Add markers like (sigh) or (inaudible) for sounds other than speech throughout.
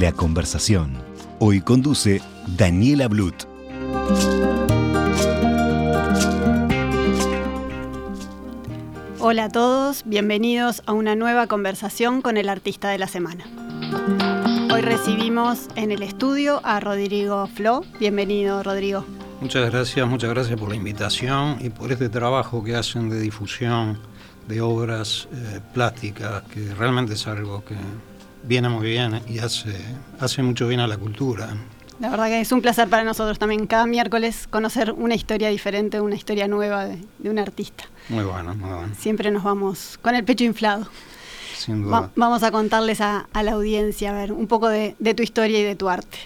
La conversación. Hoy conduce Daniela Blut. Hola a todos, bienvenidos a una nueva conversación con el artista de la semana. Hoy recibimos en el estudio a Rodrigo Flo. Bienvenido, Rodrigo. Muchas gracias, muchas gracias por la invitación y por este trabajo que hacen de difusión de obras eh, plásticas, que realmente es algo que viene muy bien y hace, hace mucho bien a la cultura. La verdad que es un placer para nosotros también cada miércoles conocer una historia diferente, una historia nueva de, un artista. Muy bueno, muy bueno. Siempre nos vamos con el pecho inflado. Sin duda. vamos a contarles a, la audiencia, a ver, un poco de tu historia y de tu arte.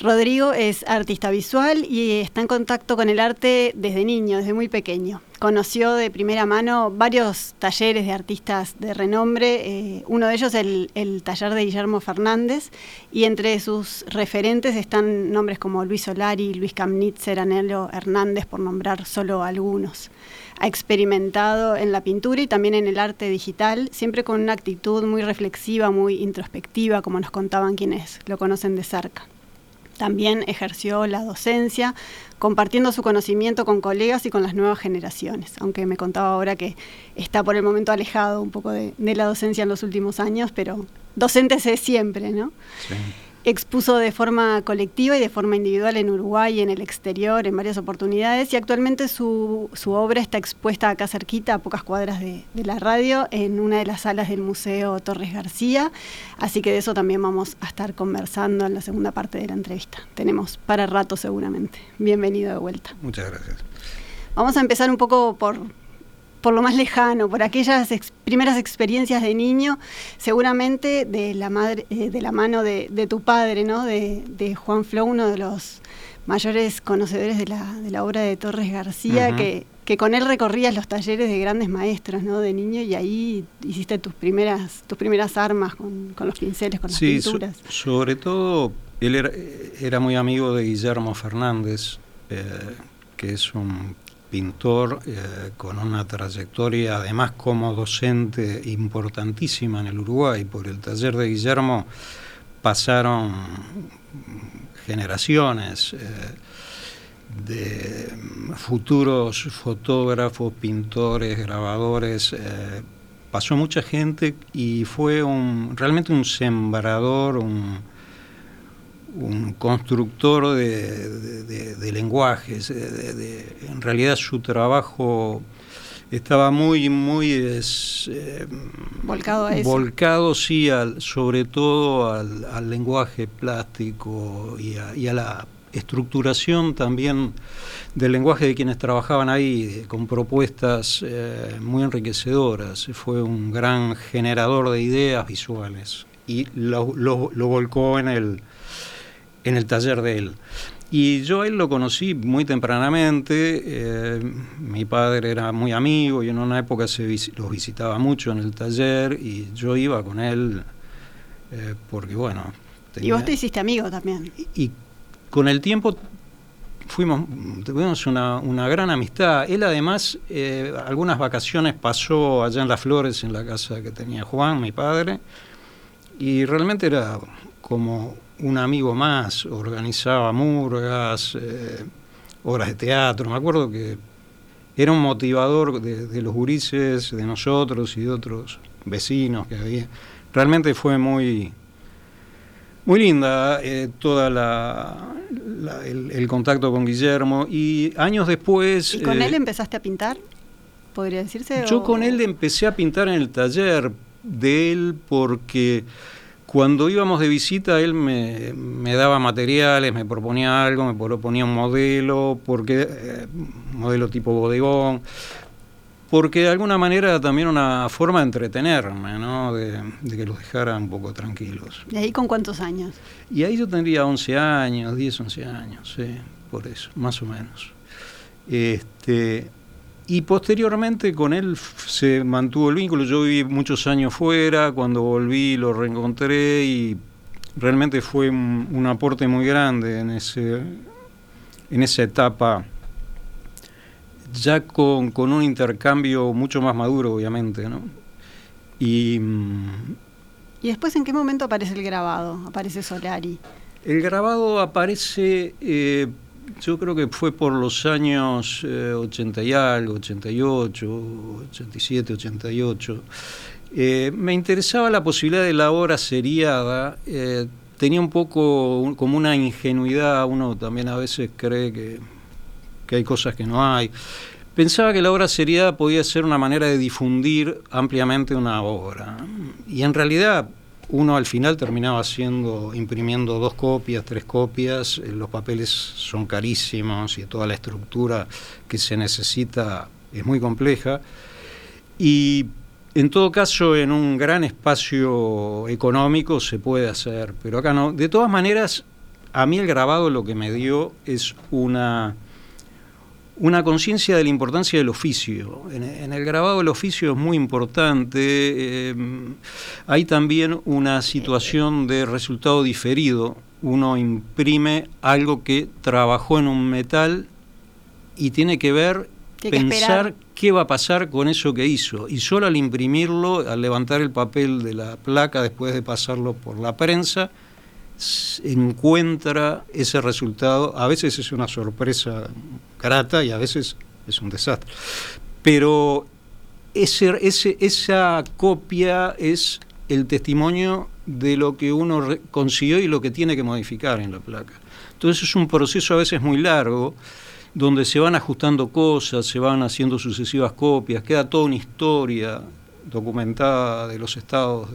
Rodrigo es artista visual y está en contacto con el arte desde niño, desde muy pequeño. Conoció de primera mano varios talleres de artistas de renombre, eh, uno de ellos el, el, taller de Guillermo Fernández, y entre sus referentes están nombres como Luis Solari, Luis Camnitzer, Anelo Hernández, por nombrar solo algunos. Ha experimentado en la pintura y también en el arte digital, siempre con una actitud muy reflexiva, muy introspectiva, como nos contaban quienes lo conocen de cerca. También ejerció la docencia, compartiendo su conocimiento con colegas y con las nuevas generaciones, aunque me contaba ahora que está por el momento alejado un poco de, la docencia en los últimos años, pero docente es siempre, ¿no? Sí. Expuso de forma colectiva y de forma individual en Uruguay y en el exterior en varias oportunidades y actualmente su, obra está expuesta acá cerquita, a pocas cuadras de, la radio, en una de las salas del Museo Torres García. Así que de eso también vamos a estar conversando en la segunda parte de la entrevista. Tenemos para rato seguramente. Bienvenido de vuelta. Muchas gracias. Vamos a empezar un poco por, por lo más lejano, por aquellas primeras experiencias de niño, seguramente de la, madre, eh, de la mano de, tu padre, ¿no? de, Juan Flo, uno de los mayores conocedores de la, obra de Torres García, que, que, con él recorrías los talleres de grandes maestros ¿no? de niño y ahí hiciste tus primeras, tus primeras armas con, los pinceles, con las pinturas. sobre todo, él era, muy amigo de Guillermo Fernández, eh, que es un pintor eh, con una trayectoria además como docente importantísima en el Uruguay. Por el taller de Guillermo pasaron generaciones eh, de futuros fotógrafos, pintores, grabadores. Eh, pasó mucha gente y fue un, realmente un sembrador, un, un constructor de, lenguajes. en realidad su trabajo estaba muy, muy eh, volcado a eso. Volcado, sí, al, sobre todo al, lenguaje plástico y a, la estructuración también del lenguaje de quienes trabajaban ahí, con propuestas eh, muy enriquecedoras. Fue un gran generador de ideas visuales y lo volcó en el en el taller de él. Y yo a él lo conocí muy tempranamente, eh, mi padre era muy amigo y en una época se los visitaba mucho en el taller y yo iba con él eh, porque bueno... y vos te hiciste amigo también. Y, con el tiempo fuimos, tuvimos una, una gran amistad. Él además eh, algunas vacaciones pasó allá en Las Flores, en la casa que tenía Juan, mi padre, y realmente era como un amigo más organizaba murgas, eh, obras de teatro. Me acuerdo que era un motivador de, los gurises, de nosotros y de otros vecinos que había. Realmente fue muy, muy linda eh, toda la, el, contacto con Guillermo y años después... ¿Y con él eh, empezaste a pintar? ¿Podría decirse? Yo con él empecé a pintar en el taller de él porque cuando íbamos de visita, él me, daba materiales, me proponía algo, me proponía un modelo, porque eh, modelo tipo bodegón, porque de alguna manera era también una forma de entretenerme, ¿no? de, que los dejara un poco tranquilos. ¿Y ahí con cuántos años? Y ahí yo tendría 11 años, 10, 11 años, sí, por eso, más o menos. Este, y posteriormente con él se mantuvo el vínculo. Yo viví muchos años fuera, cuando volví lo reencontré y realmente fue un, aporte muy grande en, ese, en esa etapa ya con, un intercambio mucho más maduro, obviamente, ¿no? Y, mm, ¿Y después en qué momento aparece el grabado? Aparece Solari. El grabado aparece, eh, yo creo que fue por los años 80 eh, y algo, 88, 87, 88. me interesaba la posibilidad de la obra seriada. Eh, tenía un poco como una ingenuidad, uno también a veces cree que que hay cosas que no hay. Pensaba que la obra seriada podía ser una manera de difundir ampliamente una obra. Y en realidad uno al final terminaba haciendo, imprimiendo dos copias, tres copias, eh, los papeles son carísimos y toda la estructura que se necesita es muy compleja. Y en todo caso, en un gran espacio económico se puede hacer, pero acá no. De todas maneras, a mí el grabado lo que me dio es una una conciencia de la importancia del oficio. En, el grabado el oficio es muy importante. Eh, hay también una situación de resultado diferido. Uno imprime algo que trabajó en un metal y tiene que ver, pensar qué va a pasar con eso que hizo. Y solo al imprimirlo, al levantar el papel de la placa después de pasarlo por la prensa, encuentra ese resultado. A veces es una sorpresa grata y a veces es un desastre. Pero ese, esa copia es el testimonio de lo que uno consiguió y lo que tiene que modificar en la placa. Entonces es un proceso a veces muy largo, donde se van ajustando cosas, se van haciendo sucesivas copias, queda toda una historia documentada de los estados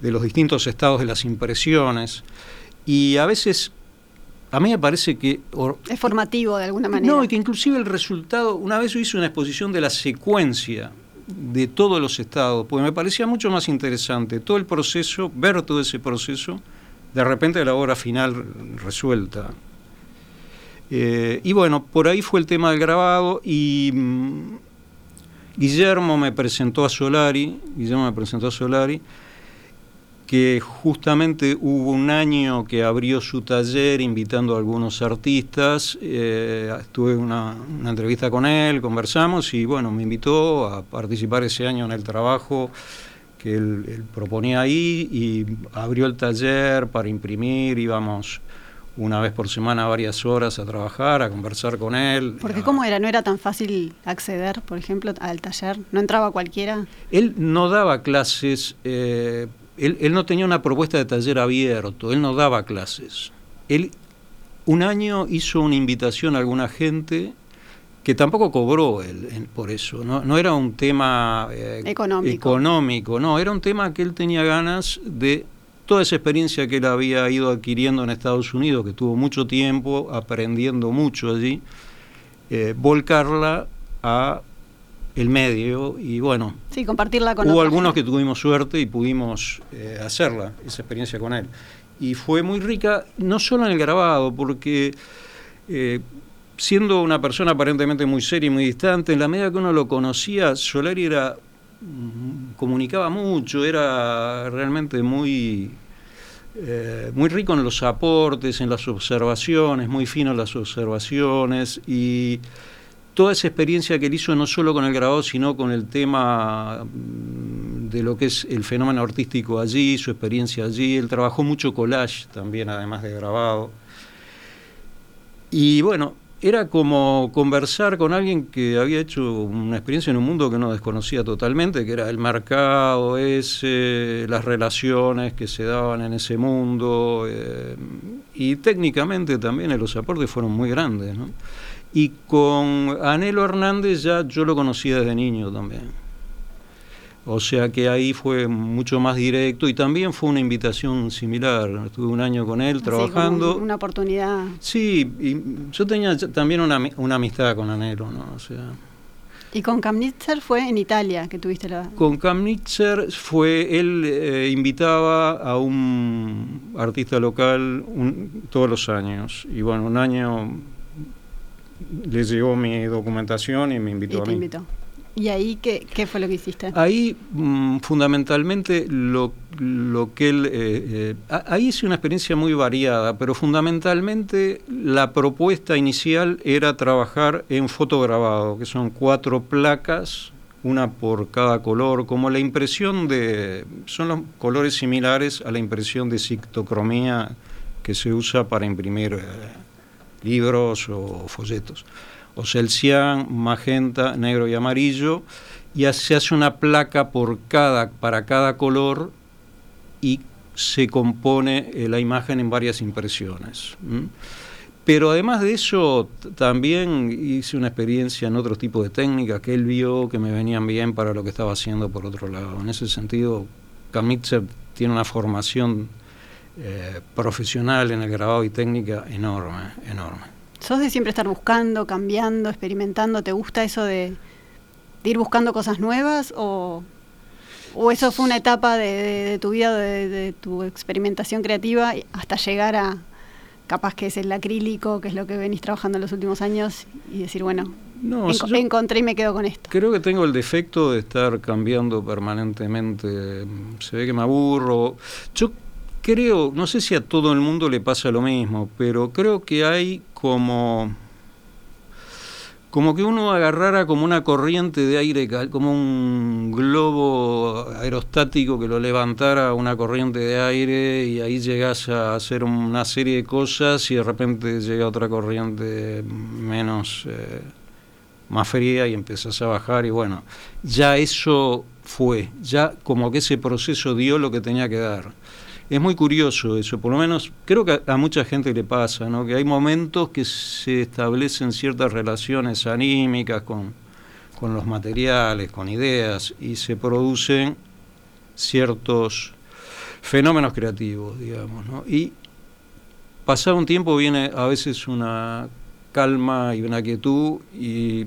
de los distintos estados de las impresiones. Y a veces, a mí me parece que... es formativo de alguna manera. No, y que inclusive el resultado, una vez yo hice una exposición de la secuencia de todos los estados, porque me parecía mucho más interesante todo el proceso, ver todo ese proceso, de repente la obra final resuelta. Eh, y bueno, por ahí fue el tema del grabado y mm, Guillermo me presentó a Solari, Guillermo me presentó a Solari, que justamente hubo un año que abrió su taller invitando a algunos artistas, eh, tuve una, entrevista con él, conversamos y bueno, me invitó a participar ese año en el trabajo que él, proponía ahí y abrió el taller para imprimir, íbamos una vez por semana varias horas a trabajar, a conversar con él. Porque cómo era, no era tan fácil acceder, por ejemplo, al taller, no entraba cualquiera. Él no daba clases. Eh, él, no tenía una propuesta de taller abierto, él no daba clases. Él un año hizo una invitación a alguna gente que tampoco cobró él, por eso, no, era un tema eh, económico. económico, no, era un tema que él tenía ganas de toda esa experiencia que él había ido adquiriendo en Estados Unidos, que tuvo mucho tiempo aprendiendo mucho allí, eh, volcarla a el medio y bueno. Sí, compartirla con Hubo algunos que tuvimos suerte y pudimos eh, hacerla, esa experiencia con él. Y fue muy rica, no solo en el grabado, porque eh, siendo una persona aparentemente muy seria y muy distante, en la medida que uno lo conocía, Solari era mm, comunicaba mucho, era realmente muy eh, muy rico en los aportes, en las observaciones, muy fino en las observaciones y toda esa experiencia que él hizo no solo con el grabado, sino con el tema mm, de lo que es el fenómeno artístico allí, su experiencia allí. Él trabajó mucho collage también, además de grabado. Y bueno, era como conversar con alguien que había hecho una experiencia en un mundo que no desconocía totalmente, que era el mercado ese, las relaciones que se daban en ese mundo. Eh, y técnicamente también los aportes fueron muy grandes. ¿no? Y con Anelo Hernández ya yo lo conocía desde niño también. O sea que ahí fue mucho más directo y también fue una invitación similar. Estuve un año con él trabajando. una oportunidad. Sí, y yo tenía también una, una amistad con Anelo, ¿no? O sea, Y con Kamnitzer fue en Italia que tuviste la... Con Kamnitzer fue, él eh, invitaba a un artista local todos los años. Y bueno, un año le llegó mi documentación y me invitó a mí. Invitó. ¿Y ahí qué, qué, fue lo que hiciste? Ahí mm, fundamentalmente lo, lo, que él... Eh, eh, ahí hice una experiencia muy variada, pero fundamentalmente la propuesta inicial era trabajar en fotograbado, que son cuatro placas, una por cada color, como la impresión de... Son los colores similares a la impresión de cictocromía que se usa para imprimir eh, libros o folletos o cian, magenta, negro y amarillo, y se hace una placa por cada, para cada color y se compone eh, la imagen en varias impresiones. Pero además de eso, también hice una experiencia en otro tipo de técnicas que él vio que me venían bien para lo que estaba haciendo por otro lado. En ese sentido, Kamitzer tiene una formación eh, profesional en el grabado y técnica enorme, enorme. ¿Sos de siempre estar buscando, cambiando, experimentando? ¿Te gusta eso de, ir buscando cosas nuevas? ¿O, eso fue una etapa de, tu vida, de, tu experimentación creativa, hasta llegar a capaz que es el acrílico, que es lo que venís trabajando en los últimos años, y decir, bueno, no, encontré y me quedo con esto? Creo que tengo el defecto de estar cambiando permanentemente. Se ve que me aburro. Yo creo, no sé si a todo el mundo le pasa lo mismo, pero creo que hay como como que uno agarrara como una corriente de aire, como un globo aerostático que lo levantara una corriente de aire y ahí llegas a hacer una serie de cosas y de repente llega otra corriente menos, eh, más fría y empiezas a bajar y bueno, ya eso fue, ya como que ese proceso dio lo que tenía que dar. Es muy curioso eso, por lo menos creo que a, mucha gente le pasa, ¿no? que hay momentos que se establecen ciertas relaciones anímicas con, los materiales, con ideas, y se producen ciertos fenómenos creativos, digamos. ¿no? Y pasado un tiempo viene a veces una calma y una quietud y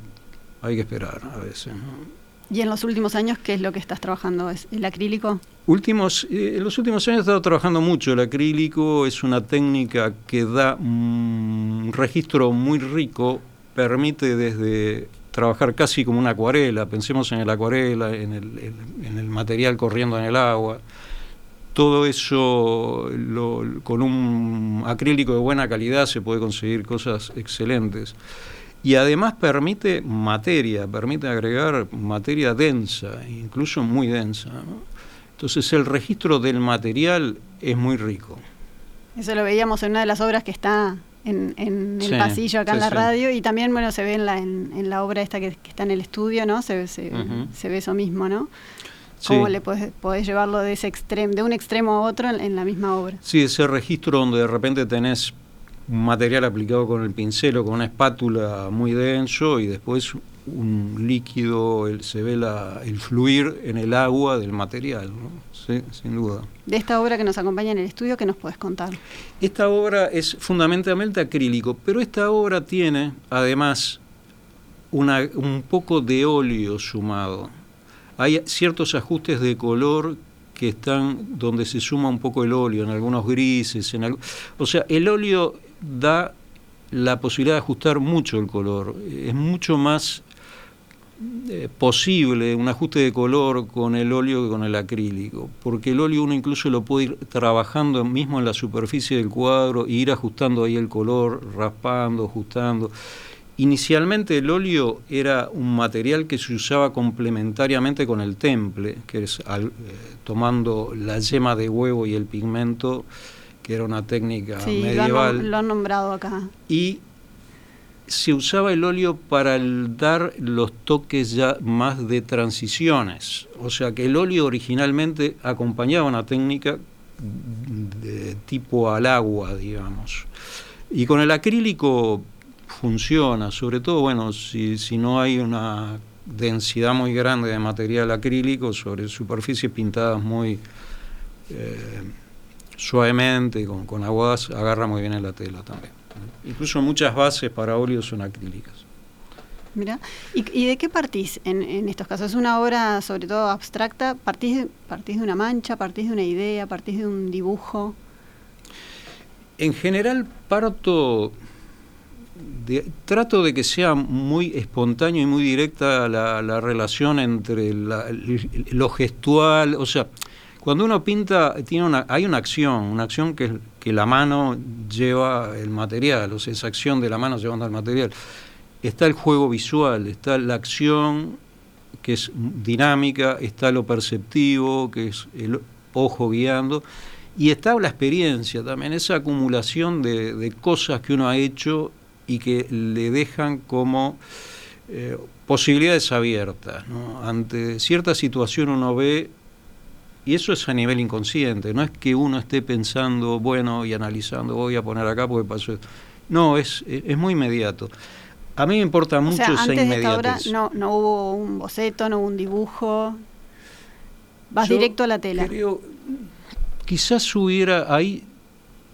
hay que esperar a veces. ¿no? ¿Y en los últimos años qué es lo que estás trabajando? ¿Es el acrílico? Últimos, eh, en los últimos años he estado trabajando mucho. El acrílico es una técnica que da un registro muy rico, permite desde trabajar casi como una acuarela, pensemos en el acuarela, en el, en el material corriendo en el agua. Todo eso con un acrílico de buena calidad se puede conseguir cosas excelentes y además permite materia, permite agregar materia densa, incluso muy densa. Entonces el registro del material es muy rico. Eso lo veíamos en una de las obras que está en, el pasillo acá en la radio y también bueno se ve en la, en, la obra esta que, está en el estudio, ¿no? Se, se, se ve eso mismo, ¿no? ¿Cómo le podés, podés, llevarlo de ese extremo, de un extremo a otro en, en la misma obra? Sí, ese registro donde de repente tenés un material aplicado con el pincel o con una espátula muy denso y después un líquido, se ve el fluir en el agua del material, sí, sin duda. De esta obra que nos acompaña en el estudio, ¿qué nos puedes contar? Esta obra es fundamentalmente acrílico, pero esta obra tiene además una, un poco de óleo sumado. Hay ciertos ajustes de color que están donde se suma un poco el óleo, en algunos grises, en o sea, el óleo da la posibilidad de ajustar mucho el color. Es mucho más eh, posible un ajuste de color con el óleo que con el acrílico, porque el óleo uno incluso lo puede ir trabajando mismo en la superficie del cuadro e ir ajustando ahí el color, raspando, ajustando. Inicialmente el óleo era un material que se usaba complementariamente con el temple, que es eh, tomando la yema de huevo y el pigmento que era una técnica medieval. Lo han, nombrado acá. Y se usaba el óleo para dar los toques ya más de transiciones. O sea que el óleo originalmente acompañaba una técnica de tipo al agua, digamos. Y con el acrílico funciona, sobre todo, bueno, si, si no hay una densidad muy grande de material acrílico sobre superficies pintadas muy... Eh, suavemente, con, con aguas, agarra muy bien en la tela también. Incluso muchas bases para óleo son acrílicas. Mira, ¿Y, de qué partís en, estos casos? ¿Es una obra sobre todo abstracta? ¿Partís, ¿Partís de una mancha? ¿Partís de una idea? ¿Partís de un dibujo? En general parto trato de que sea muy espontáneo y muy directa la, relación entre lo gestual, o sea, cuando uno pinta tiene una, hay una acción, una acción que, la mano lleva el material, o sea, esa acción de la mano llevando el material. Está el juego visual, está la acción que es dinámica, está lo perceptivo, que es el ojo guiando, y está la experiencia también, esa acumulación de, de cosas que uno ha hecho y que le dejan como eh, posibilidades abiertas. Ante cierta situación uno ve, y eso es a nivel inconsciente, no es que uno esté pensando, bueno, y analizando, voy a poner acá porque pasó. No, es, es muy inmediato. A mí me importa mucho esa antes De esta no, no hubo un boceto, no hubo un dibujo. Vas directo a la tela. Creo, quizás hubiera ahí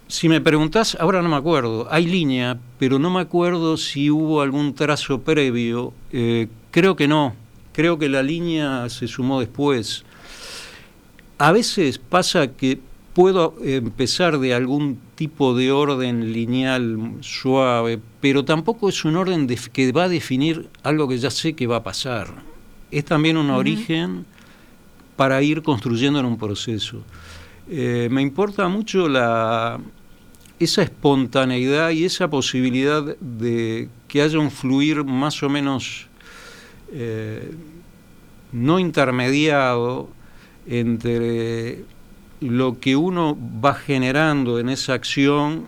si me preguntás, ahora no me acuerdo, hay línea, pero no me acuerdo si hubo algún trazo previo. Eh, creo que no, creo que la línea se sumó después. A veces pasa que puedo empezar de algún tipo de orden lineal suave, pero tampoco es un orden que va a definir algo que ya sé que va a pasar. Es también un origen para ir construyendo en un proceso. Eh, me importa mucho la, esa espontaneidad y esa posibilidad de que haya un fluir más o menos eh, no intermediado entre lo que uno va generando en esa acción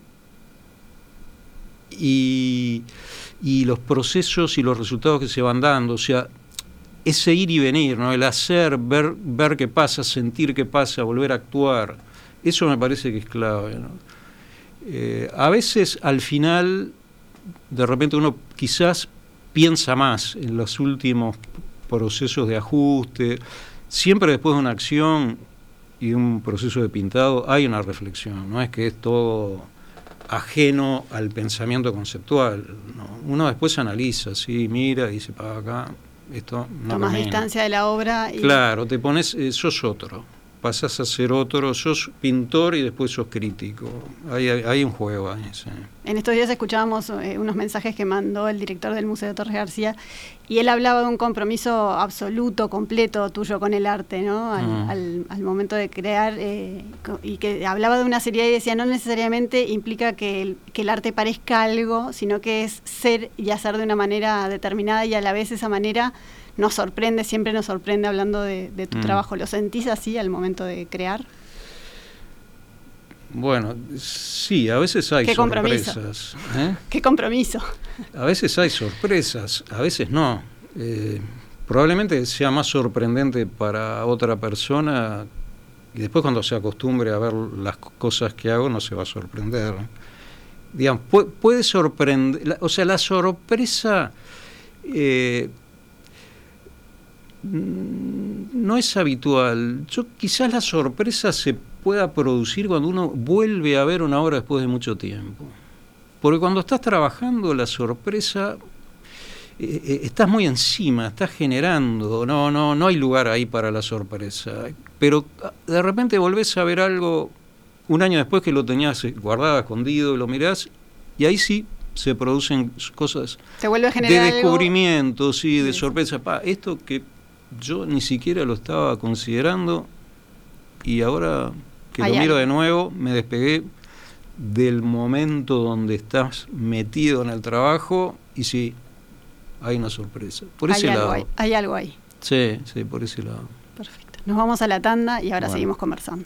y, y, los procesos y los resultados que se van dando. O sea, ese ir y venir, ¿no? el hacer, ver, ver qué pasa, sentir qué pasa, volver a actuar. Eso me parece que es clave. Eh, a veces al final, de repente uno quizás piensa más en los últimos procesos de ajuste. Siempre después de una acción y un proceso de pintado hay una reflexión, no es que es todo ajeno al pensamiento conceptual. Uno después analiza, sí, mira y dice, para acá, esto no Tomas distancia de la obra. Y... Claro, te pones, eh, sos otro pasás a ser otro, sos pintor y después sos crítico. Hay, un juego ahí. En estos días escuchábamos eh, unos mensajes que mandó el director del Museo de Torres García y él hablaba de un compromiso absoluto, completo tuyo con el arte, ¿no? Al, mm. momento de crear eh, y que hablaba de una serie y decía no necesariamente implica que el, que el arte parezca algo, sino que es ser y hacer de una manera determinada y a la vez esa manera nos sorprende, siempre nos sorprende hablando de, tu mm. trabajo. ¿Lo sentís así al momento de crear? Bueno, sí, a veces hay sorpresas. ¿eh? (laughs) Qué compromiso. A veces hay sorpresas, a veces no. Eh, probablemente sea más sorprendente para otra persona y después cuando se acostumbre a ver las cosas que hago no se va a sorprender. Digamos, puede, sorprender, o sea, la sorpresa eh, no es habitual. Yo quizás la sorpresa se pueda producir cuando uno vuelve a ver una obra después de mucho tiempo. Porque cuando estás trabajando la sorpresa eh, eh, estás muy encima, estás generando, no, no, no hay lugar ahí para la sorpresa. Pero ah, de repente volvés a ver algo un año después que lo tenías guardado, escondido, lo mirás, y ahí sí se producen cosas de descubrimiento, sí, de sorpresa. Pa, esto que yo ni siquiera lo estaba considerando y ahora que lo miro de nuevo me despegué del momento donde estás metido en el trabajo y sí, hay una sorpresa. Por ese hay lado. Algo hay algo ahí. Sí, sí, por ese lado. Perfecto. Nos vamos a la tanda y ahora seguimos conversando.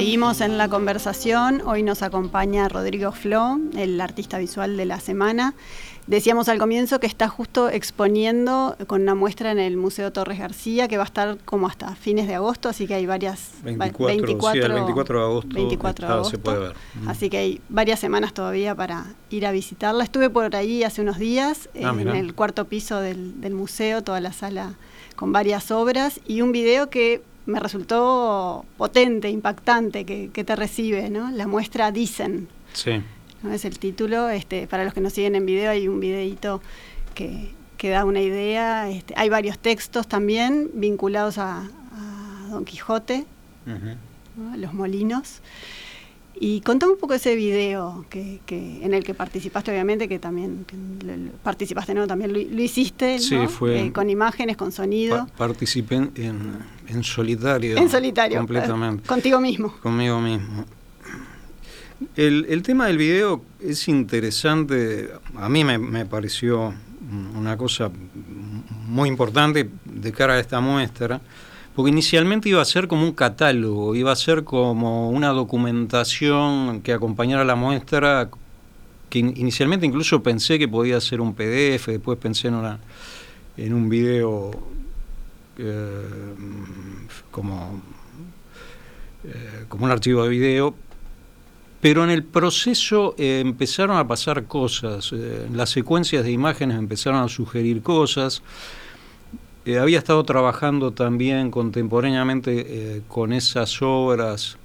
Seguimos en la conversación. Hoy nos acompaña Rodrigo Flo, el artista visual de la semana. Decíamos al comienzo que está justo exponiendo con una muestra en el Museo Torres García, que va a estar como hasta fines de agosto, así que hay varias... 24, 24 sí, el 24 de agosto, 24 de agosto se puede ver. Así que hay varias semanas todavía para ir a visitarla. Estuve por ahí hace unos días, Ah, en mirá. el cuarto piso del, del museo, toda la sala con varias obras y un video que me resultó potente, impactante, que, que te recibe, ¿no? La muestra Dicen, Sí. ¿no? es el título. Este, para los que nos siguen en video hay un videito que, que da una idea. Este, hay varios textos también vinculados a, a Don Quijote, Ujú. ¿no? los molinos. Y contame un poco ese video que, que, en el que participaste, obviamente, que también que lo- participaste, ¿no? También lo, lo hiciste, Sí, ¿no? fue- Eh, con imágenes, con sonido, Pa- participé en, solitario. en solitario, Completamente. contigo mismo. Conmigo mismo. El, el tema del video es interesante, a mí me, me pareció una cosa muy importante de cara a esta muestra, porque inicialmente iba a ser como un catálogo, iba a ser como una documentación que acompañara la muestra, que in- inicialmente incluso pensé que podía ser un PDF, después pensé en, una, en un video eh, como eh, como un archivo de video, pero en el proceso eh, empezaron a pasar cosas, las secuencias de imágenes empezaron a sugerir cosas. Eh, había estado trabajando también contemporáneamente eh, con esas obras,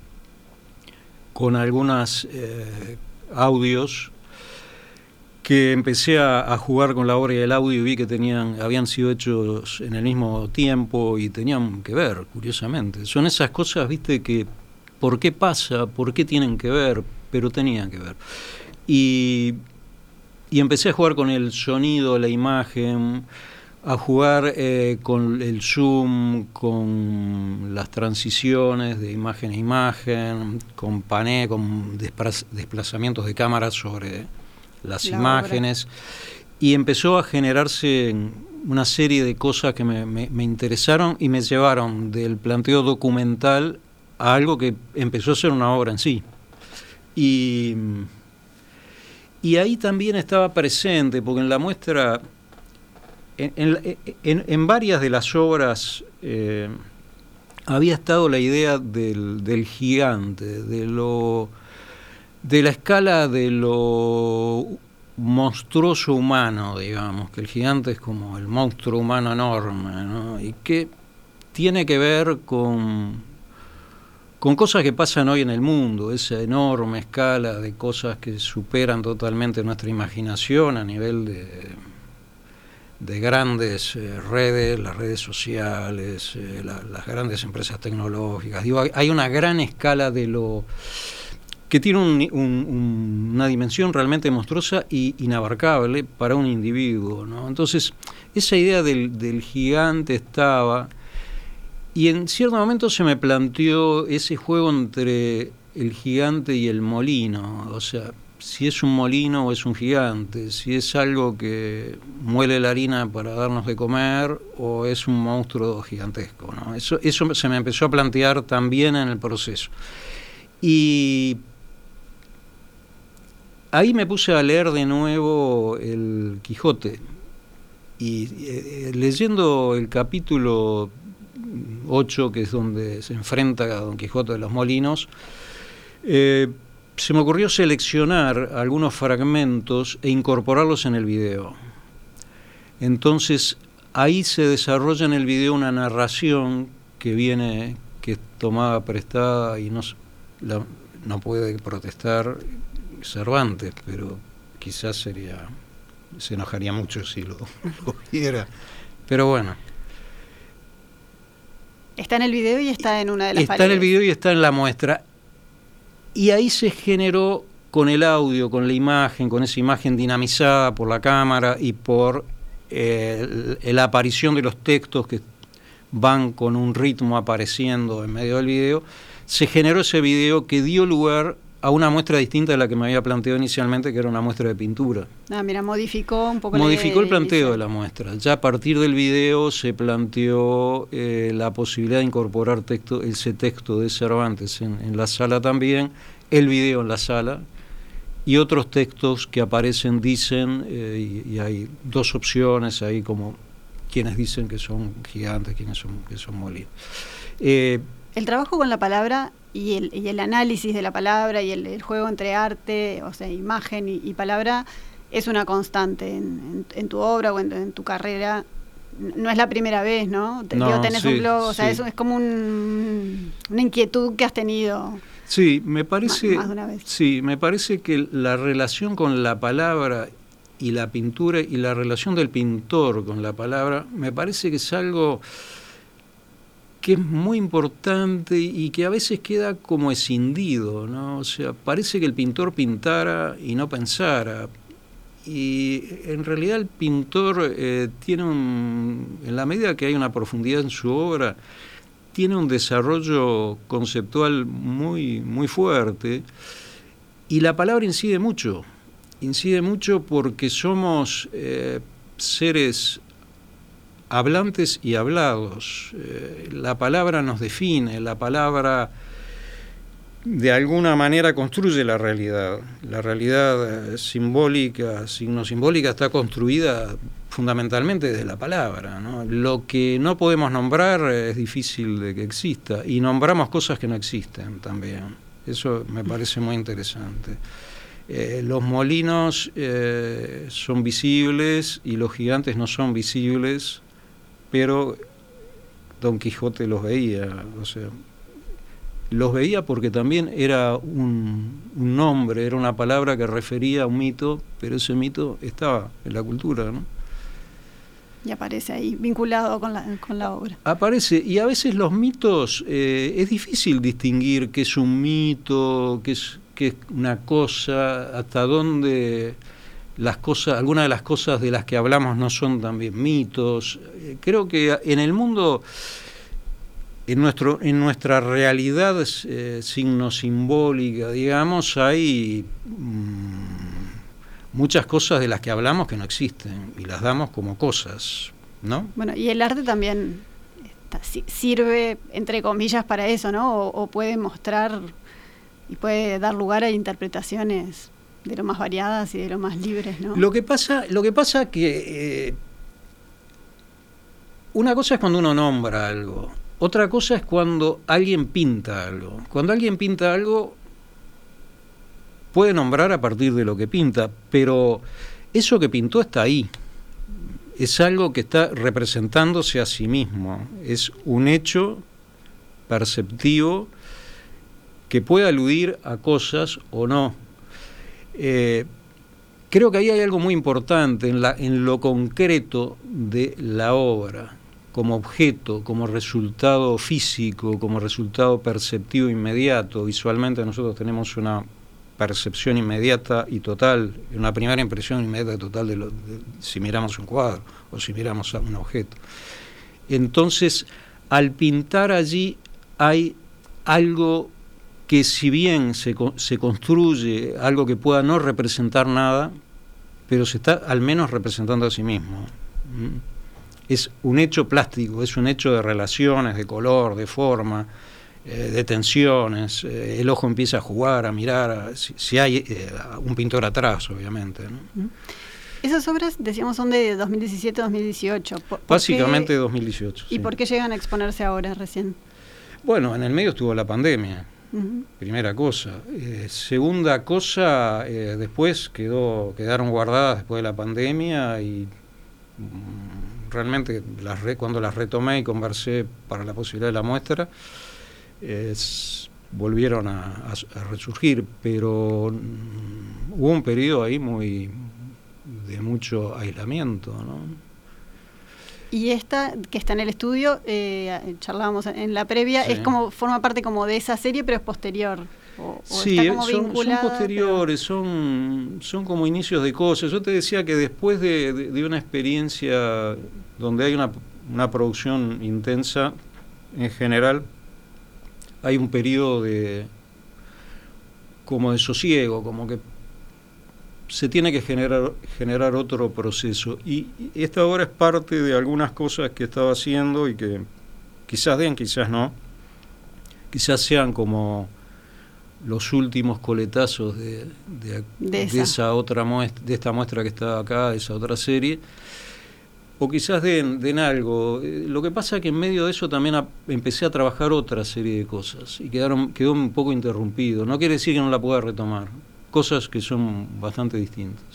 con algunas eh, audios que empecé a, jugar con la obra y el audio y vi que tenían, habían sido hechos en el mismo tiempo y tenían que ver, curiosamente. Son esas cosas, viste, que por qué pasa, por qué tienen que ver, pero tenían que ver. Y empecé a jugar con el sonido, la imagen, a jugar eh, con el zoom, con las transiciones de imagen a imagen, con pané, con desplazamientos de cámara sobre las La imágenes. Y empezó a generarse una serie de cosas que me, me- me interesaron y me llevaron del planteo documental a algo que empezó a ser una obra en sí. Y, y ahí también estaba presente, porque en la muestra, en, en- varias de las obras eh, había estado la idea del, del gigante, de lo de la escala de lo monstruoso humano, digamos, que el gigante es como el monstruo humano enorme, ¿no? y que tiene que ver con, con cosas que pasan hoy en el mundo, esa enorme escala de cosas que superan totalmente nuestra imaginación a nivel de, de grandes eh, redes, las redes sociales, eh, la- las grandes empresas tecnológicas. Digo, hay, una gran escala de lo que tiene un- un- un- una dimensión realmente monstruosa y inabarcable para un individuo. ¿no? Entonces, esa idea del, del gigante estaba, y en cierto momento se me planteó ese juego entre el gigante y el molino, o sea, si es un molino o es un gigante, si es algo que muele la harina para darnos de comer o es un monstruo gigantesco. ¿no? Eso, se me empezó a plantear también en el proceso. Y ahí me puse a leer de nuevo el Quijote. Y eh, leyendo el capítulo 8, que es donde se enfrenta a Don Quijote de los Molinos, eh, se me ocurrió seleccionar algunos fragmentos e incorporarlos en el video. Entonces, ahí se desarrolla en el video una narración que viene, que es tomada prestada y no, la- no puede protestar Cervantes, pero quizás sería, se enojaría mucho si lo, (laughs) lo viera. Pero bueno, Está en el video y está en una de las está en el video y está en la muestra. Y ahí se generó con el audio, con la imagen, con esa imagen dinamizada por la cámara y por eh, la aparición de los textos que van con un ritmo apareciendo en medio del video, se generó ese video que dio lugar a una muestra distinta de la que me había planteado inicialmente, que era una muestra de pintura. Ah, mira, modificó un poco Modificó el planteo de la muestra. Ya a partir del video se planteó eh, la posibilidad de incorporar texto, ese texto de Cervantes en, la sala también, el video en la sala, y otros textos que aparecen, dicen, eh, y, hay dos opciones ahí como quienes dicen que son gigantes, quienes son, que son molinos. Eh, el trabajo con la palabra y el, y el análisis de la palabra y el, juego entre arte, o sea, imagen y, palabra, es una constante en, tu obra o en, tu carrera. No es la primera vez, ¿no? no tenés un blog, o sea, eso es como una inquietud que has tenido. Sí, me parece, más, de una vez. sí, me parece que la relación con la palabra y la pintura y la relación del pintor con la palabra, me parece que es algo que es muy importante y que a veces queda como escindido, ¿no? O sea, parece que el pintor pintara y no pensara. Y en realidad el pintor eh, tiene un, en la medida que hay una profundidad en su obra, tiene un desarrollo conceptual muy, muy fuerte y la palabra incide mucho, incide mucho porque somos eh, seres hablantes y hablados. Eh, la palabra nos define, la palabra de alguna manera construye la realidad. La realidad eh, simbólica, signo simbólica, está construida fundamentalmente desde la palabra. Lo que no podemos nombrar es difícil de que exista y nombramos cosas que no existen también. Eso me parece muy interesante. Eh, los molinos son visibles y los gigantes no son visibles pero Don Quijote los veía, o sea, los veía porque también era un, nombre, era una palabra que refería a un mito, pero ese mito estaba en la cultura, ¿no? Y aparece ahí, vinculado con la, con la obra. Aparece, y a veces los mitos, eh, es difícil distinguir qué es un mito, qué es, qué es una cosa, hasta dónde las cosas, algunas de las cosas de las que hablamos no son también mitos. Eh, creo que en el mundo, en, nuestro, en nuestra realidad eh, signo simbólica, digamos, hay mm, muchas cosas de las que hablamos que no existen y las damos como cosas, ¿no? Bueno, y el arte también sirve, entre comillas, para eso, ¿no? o puede mostrar y puede dar lugar a interpretaciones de lo más variadas y de lo más libres, ¿no? Lo que pasa, lo que pasa que eh, una cosa es cuando uno nombra algo, otra cosa es cuando alguien pinta algo. Cuando alguien pinta algo puede nombrar a partir de lo que pinta, pero eso que pintó está ahí. Es algo que está representándose a sí mismo. Es un hecho perceptivo que puede aludir a cosas o no. Eh, creo que ahí hay algo muy importante en, lo concreto de la obra, como objeto, como resultado físico, como resultado perceptivo inmediato. Visualmente nosotros tenemos una percepción inmediata y total, una primera impresión inmediata y total de, lo, si miramos un cuadro o si miramos a un objeto. Entonces, al pintar allí hay algo que si bien se, se, construye algo que pueda no representar nada, pero se está al menos representando a sí mismo. Es un hecho plástico, es un hecho de relaciones, de color, de forma, eh, de tensiones. Eh, el ojo empieza a jugar, a mirar, si, hay eh, un pintor atrás, obviamente. Esas obras, decíamos, son de 2017-2018. Básicamente 2018. ¿Y por qué llegan a exponerse ahora recién? Bueno, en el medio estuvo la pandemia. Primera cosa. Eh, segunda cosa, eh, después quedó, quedaron guardadas después de la pandemia y mm, realmente las cuando las retomé y conversé para la posibilidad de la muestra, volvieron a, resurgir, pero mm, hubo un periodo ahí muy de mucho aislamiento, ¿no? Y esta, que está en el estudio, eh, charlábamos en la previa, es como, forma parte como de esa serie, pero es posterior. sí, son, posteriores, son, son como inicios de cosas. Yo te decía que después de, una experiencia donde hay una, una, producción intensa, en general, hay un periodo de como de sosiego, como que se tiene que generar, generar otro proceso. Y esta obra es parte de algunas cosas que estaba haciendo y que quizás den, quizás no. Quizás sean como los últimos coletazos de, de, esa. otra muestra, de esta muestra que está acá, de esa otra serie. O quizás den, den algo. Eh, lo que pasa es que en medio de eso también empecé a trabajar otra serie de cosas y quedaron, quedó un poco interrumpido. No quiere decir que no la pueda retomar cosas que son bastante distintas.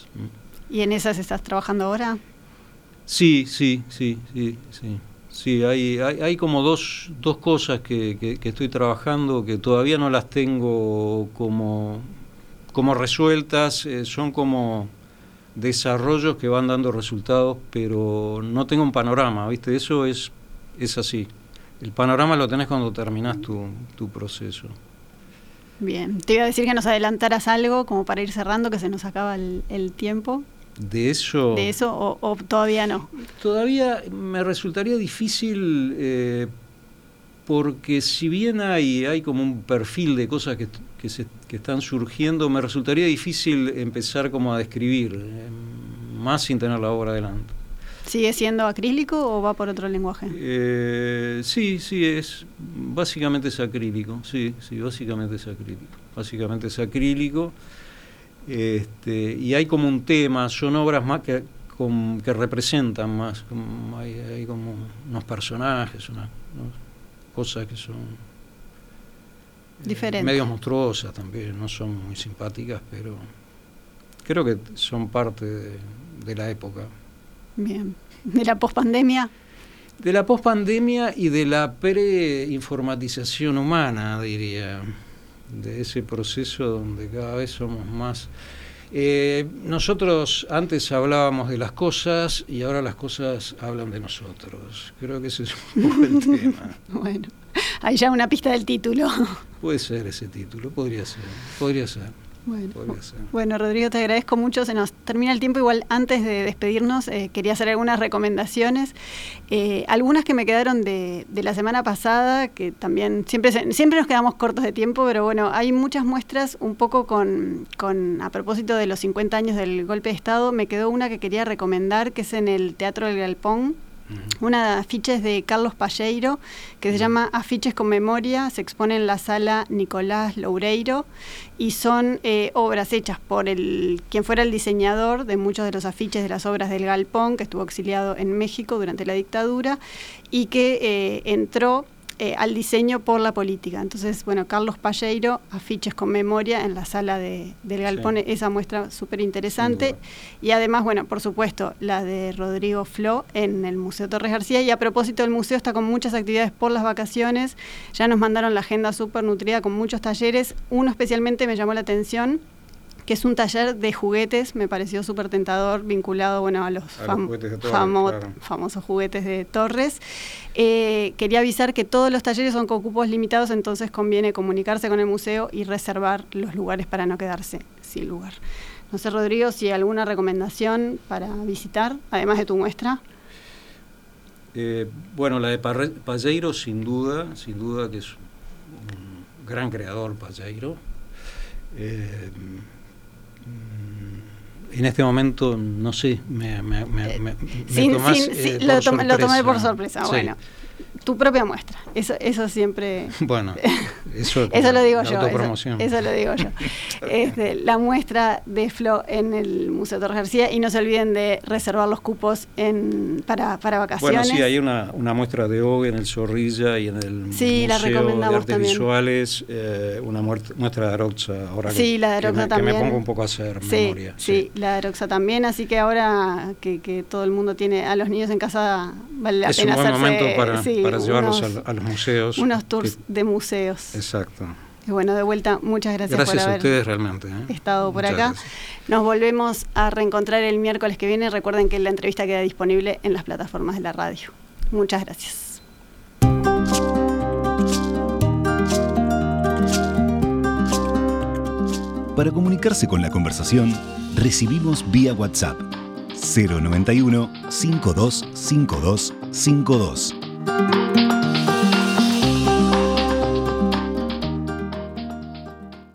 ¿Y en esas estás trabajando ahora? Sí, sí, sí, sí, sí. Sí, hay, hay, como dos, dos cosas que, estoy trabajando que todavía no las tengo como, como resueltas, eh, son como desarrollos que van dando resultados, pero no tengo un panorama, ¿viste? Eso es, es así. El panorama lo tenés cuando terminás tu, tu proceso. Bien, te iba a decir que nos adelantaras algo como para ir cerrando, que se nos acaba el, tiempo. De eso. ¿De eso o, todavía no? Todavía me resultaría difícil eh, porque si bien hay, hay como un perfil de cosas que, que, se, que están surgiendo, me resultaría difícil empezar como a describir, eh, más sin tener la obra adelante. ¿Sigue siendo acrílico o va por otro lenguaje? Eh, sí, sí, es básicamente es acrílico, sí, sí, básicamente es acrílico. Básicamente es acrílico. Este, y hay como un tema, son obras más que, que representan más, hay, como unos personajes, unas, cosas que son eh, Diferentes. medios monstruosas también, no son muy simpáticas, pero creo que son parte de la época. Bien. ¿De la pospandemia? De la pospandemia y de la preinformatización humana, diría. De ese proceso donde cada vez somos más. Eh, nosotros antes hablábamos de las cosas y ahora las cosas hablan de nosotros. Creo que ese es un poco el (laughs) tema. bueno, hay ya una pista del título. Puede ser ese título, podría ser, podría ser. Bueno, Rodrigo, te agradezco mucho. Se nos termina el tiempo. Igual antes de despedirnos, eh, quería hacer algunas recomendaciones. Eh, algunas que me quedaron de, la semana pasada, que también siempre, siempre nos quedamos cortos de tiempo, pero bueno, hay muchas muestras un poco con, con, a propósito de los 50 años del golpe de Estado. Me quedó una que quería recomendar, que es en el Teatro del Galpón una de afiches de Carlos Palleiro que se llama Afiches con Memoria, se expone en la sala Nicolás Loureiro y son eh, obras hechas por el quien fuera el diseñador de muchos de los afiches de las obras del Galpón, que estuvo exiliado en México durante la dictadura y que eh, entró eh, al diseño por la política. Entonces, bueno, Carlos Palleiro, afiches con memoria en la sala de, del Galpón, esa muestra súper interesante. Y además, bueno, por supuesto, la de Rodrigo Flo en el Museo Torres García. Y a propósito, el museo está con muchas actividades por las vacaciones. Ya nos mandaron la agenda súper nutrida con muchos talleres. Uno especialmente me llamó la atención que es un taller de juguetes, me pareció súper tentador, vinculado bueno, a los, famosos juguetes de Torres. Eh, quería avisar que todos los talleres son con cupos limitados, entonces conviene comunicarse con el museo y reservar los lugares para no quedarse sin lugar. No sé, Rodrigo, si hay alguna recomendación para visitar, además de tu muestra. Eh, bueno, la de Palleiro, sin duda, sin duda que es un gran creador, Palleiro. Eh, en este momento, no sé, me, me, me, me eh, lo, tomé por sorpresa. Bueno, tu propia muestra. Eso, eso siempre. (laughs) Bueno, eso, (laughs) eso lo digo yo. Eso, lo digo yo. Este, la muestra de Flo en el Museo Torres García y no se olviden de reservar los cupos en, para, para vacaciones. Bueno, sí, hay una, una muestra de OG en el Zorrilla y en el Museo de Artes Visuales, eh, una muestra de Aroxa. Ahora sí, que, la de Aroxa también. Que me pongo un poco a hacer memoria. Sí, la de Aroxa también. Así que ahora que, que, todo el mundo tiene a los niños en casa, vale la es pena un buen momento para para llevarlos a, los museos. Unos tours de museos. Exacto. Y bueno, de vuelta, muchas gracias, gracias por a ustedes realmente. ¿eh? estado por acá. Nos volvemos a reencontrar el miércoles que viene. Recuerden que la entrevista queda disponible en las plataformas de la radio. Muchas gracias. para comunicarse con la conversación, recibimos vía WhatsApp 091 Música